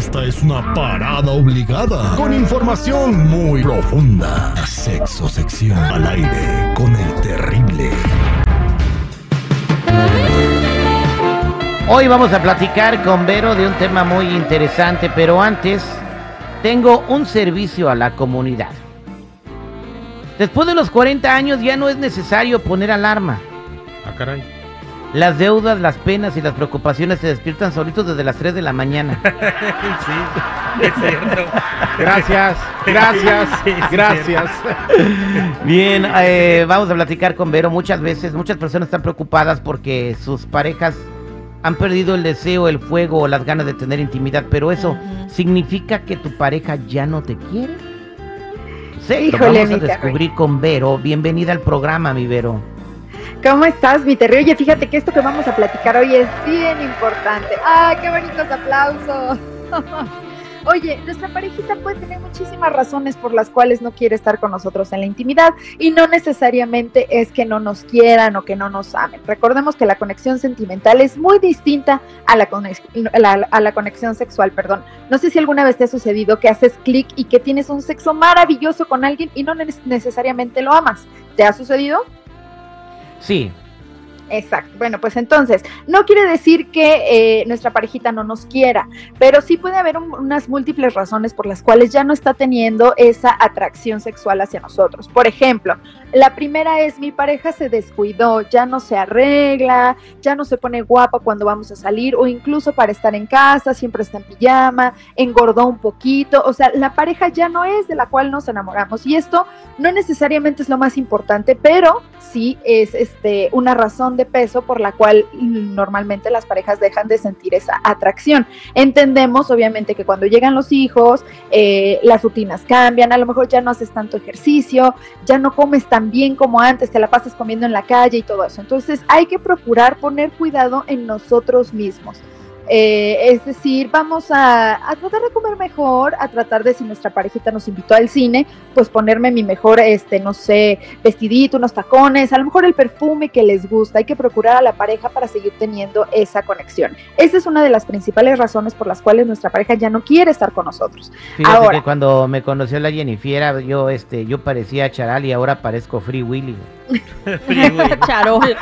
Esta es una parada obligada con información muy profunda. Sexo sección al aire con el terrible. Hoy vamos a platicar con Vero de un tema muy interesante, pero antes tengo un servicio a la comunidad. Después de los 40 años ya no es necesario poner alarma. Ah, caray. Las deudas, las penas y las preocupaciones se despiertan solitos desde las 3 de la mañana. sí, es cierto. Gracias, gracias, Sí, gracias. Bien, eh, vamos a platicar con Vero. Muchas veces, muchas personas están preocupadas porque sus parejas han perdido el deseo, el fuego o las ganas de tener intimidad, pero eso significa que tu pareja ya no te quiere. Sí, lo Híjole, vamos a descubrir con Vero. Bienvenida al programa, mi Vero. ¿Cómo estás, mi? Oye, fíjate que esto que vamos a platicar hoy es bien importante. ¡Ah, qué bonitos aplausos! Oye, nuestra parejita puede tener muchísimas razones por las cuales no quiere estar con nosotros en la intimidad y no necesariamente es que no nos quieran o que no nos amen. Recordemos que la conexión sentimental es muy distinta a la, conexión sexual, perdón. No sé si alguna vez te ha sucedido que haces clic y que tienes un sexo maravilloso con alguien y no neces- necesariamente lo amas. ¿Te ha sucedido? Sí, Exacto. Bueno, pues entonces, no quiere decir que eh, nuestra parejita no nos quiera, pero sí puede haber un- unas múltiples razones por las cuales ya no está teniendo esa atracción sexual hacia nosotros. Por ejemplo, la primera es mi pareja se descuidó, ya no se arregla, ya no se pone guapa cuando vamos a salir o incluso para estar en casa, siempre está en pijama, engordó un poquito, o sea, la pareja ya no es de la cual nos enamoramos y esto no necesariamente es lo más importante, pero sí es este una razón de peso por la cual normalmente las parejas dejan de sentir esa atracción. Entendemos obviamente que cuando llegan los hijos, eh, las rutinas cambian, a lo mejor ya no haces tanto ejercicio, ya no comes tan bien como antes, te la pasas comiendo en la calle y todo eso. Entonces hay que procurar poner cuidado en nosotros mismos. Eh, es decir, vamos a, a tratar de comer mejor, a tratar de si nuestra parejita nos invitó al cine, pues ponerme mi mejor, este, no sé, vestidito, unos tacones, a lo mejor el perfume que les gusta. Hay que procurar a la pareja para seguir teniendo esa conexión. Esa es una de las principales razones por las cuales nuestra pareja ya no quiere estar con nosotros. fíjate Ahora. que cuando me conoció la Jennifiera, yo, este, yo parecía Charal y ahora parezco Free Willy. Free. Charol.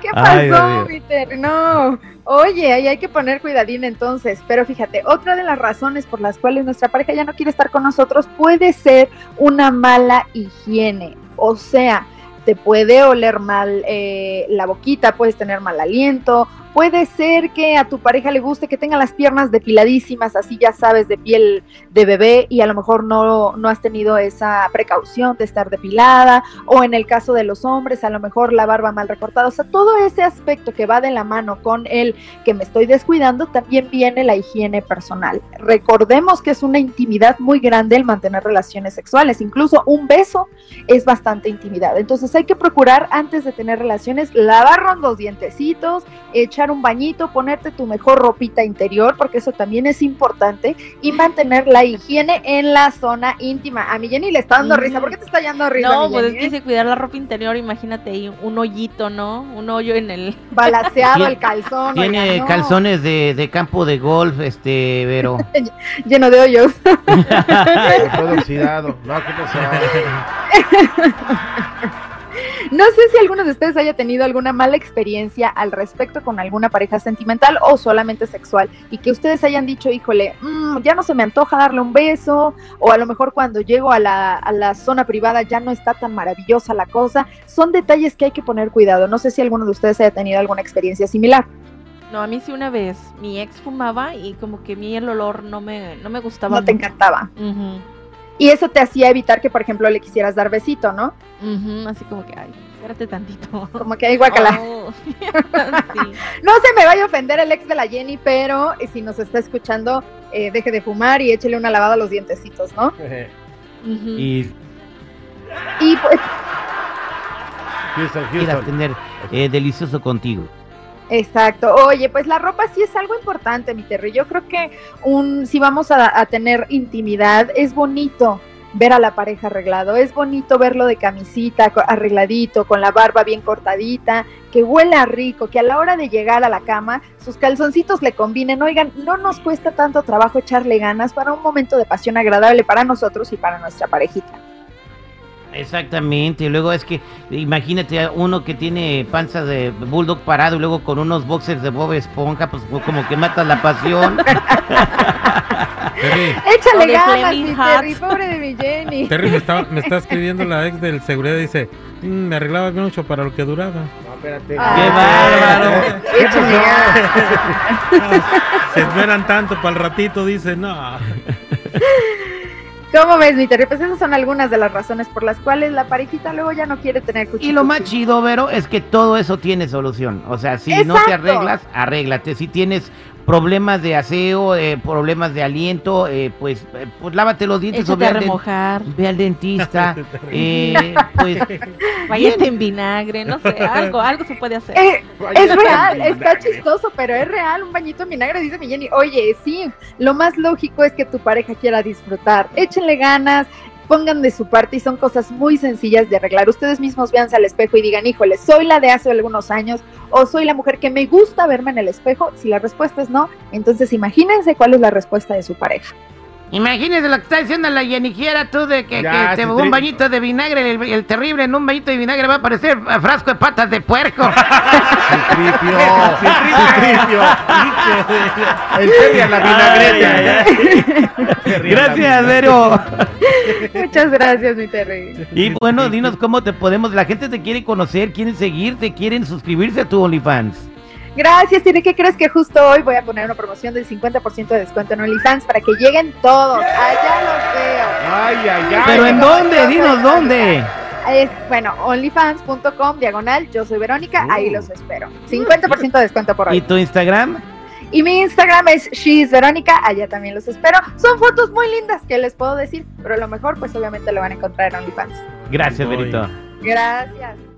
¿Qué pasó. Peter? No. Oye, ahí hay que poner cuidadín entonces. Pero fíjate, otra de las razones por las cuales nuestra pareja ya no quiere estar con nosotros puede ser una mala higiene. O sea, te puede oler mal eh, la boquita, puedes tener mal aliento. Puede ser que a tu pareja le guste que tenga las piernas depiladísimas, así ya sabes, de piel de bebé, y a lo mejor no, no has tenido esa precaución de estar depilada o en el caso de los hombres, a lo mejor la barba mal recortada. O sea, todo ese aspecto que va de la mano con el que me estoy descuidando, también viene la higiene personal. Recordemos que es una intimidad muy grande el mantener relaciones sexuales. Incluso un beso es bastante intimidad. Entonces hay que procurar antes de tener relaciones, lavarnos los dientecitos, echar un bañito, ponerte tu mejor ropita interior, porque eso también es importante, y mantener la higiene en la zona íntima. A mi Jenny le está dando risa. ¿Por qué te está dando risa? No, pues es que eh? si cuidar la ropa interior, imagínate ahí un hoyito, ¿no? Un hoyo en el... Balaseado el calzón. Tiene oiga, no. calzones de, de campo de golf, este, Vero. lleno de hoyos. Todo oxidado. No, ¿qué pasó? No sé si alguno de ustedes haya tenido alguna mala experiencia al respecto con alguna pareja sentimental o solamente sexual y que ustedes hayan dicho, híjole, mm, ya no se me antoja darle un beso o a lo mejor cuando llego a la, a la zona privada ya no está tan maravillosa la cosa. Son detalles que hay que poner cuidado. No sé si alguno de ustedes haya tenido alguna experiencia similar. No, a mí sí una vez, mi ex fumaba y como que a mí el olor no me, no me gustaba No te encantaba. Y eso te hacía evitar que, por ejemplo, le quisieras dar besito, ¿no? así como que, ay, espérate tantito. Como que hay guacala. Oh, sí. No se me vaya a ofender el ex de la Jenny, pero eh, si nos está escuchando, eh, deje de fumar y échele una lavada a los dientecitos, ¿no? Y Y pues, Houston. tener eh, delicioso contigo. Exacto. Oye, pues la ropa sí es algo importante, mi Terry. Yo creo que un, si vamos a, a tener intimidad, es bonito ver a la pareja arreglado. Es bonito verlo de camisita, arregladito, con la barba bien cortadita, que huela rico, que a la hora de llegar a la cama sus calzoncitos le combinen. Oigan, no nos cuesta tanto trabajo echarle ganas para un momento de pasión agradable para nosotros y para nuestra parejita. Exactamente, y luego es que imagínate uno que tiene panza de bulldog parado y luego con unos boxers de Bob Esponja, pues como que mata la pasión. Terry, Échale ganas, mi. Terry, pobre de mi Jenny. Terry me está, me está escribiendo la ex del seguridad dice, "Mm, me arreglaba bien mucho para lo que duraba. No, espérate. Ah, bárbaro! Échale ganas. Se esperan tanto para el ratito, dice, no. ¿Cómo ves, mi Terry? Pues esas son algunas de las razones por las cuales la parejita luego ya no quiere tener cuchillo. Y lo más chido, Vero, es que todo eso tiene solución. O sea, si no te arreglas, arréglate. Si tienes problemas de aseo, eh, problemas de aliento, eh, pues, eh, pues lávate los dientes o Échate ve a al, remojar, ve al dentista. eh, pues váyate en vinagre, no sé, algo, algo se puede hacer. Eh, es real, está chistoso, pero es real. Un bañito en vinagre, dice mi Jenny. Oye, sí, lo más lógico es que tu pareja quiera disfrutar. Échenle ganas, pongan de su parte y son cosas muy sencillas de arreglar. Ustedes mismos véanse al espejo y digan, híjole, soy la de hace algunos años o soy la mujer que me gusta verme en el espejo. Si la respuesta es no, entonces imagínense cuál es la respuesta de su pareja. imagínese lo que está diciendo la Yenijiera tú de que, Ya, que te un bañito de vinagre, el, el terrible en un bañito de vinagre va a parecer eh, frasco de patas de puerco. Citripio, citripio. El la vinagreta. Gracias. Vero. Muchas gracias, mi Terry. Y bueno, dinos cómo te podemos, la gente te quiere conocer, quieren seguirte, quieren suscribirse a tu OnlyFans. Gracias, Tiene. ¿Qué crees que justo hoy voy a poner una promoción del 50% de descuento en OnlyFans para que lleguen todos? Allá los veo. Ay, ay, ay. Pero ¿en dónde? Dinos dónde. Es, bueno, onlyfans.com, diagonal, yo soy Verónica, ahí los espero. 50% de descuento por ¿Y hoy. tu Instagram? Y mi Instagram es She's Verónica, allá también los espero. Son fotos muy lindas, que les puedo decir? Pero lo mejor, pues obviamente lo van a encontrar en OnlyFans. Gracias. Verito. Gracias.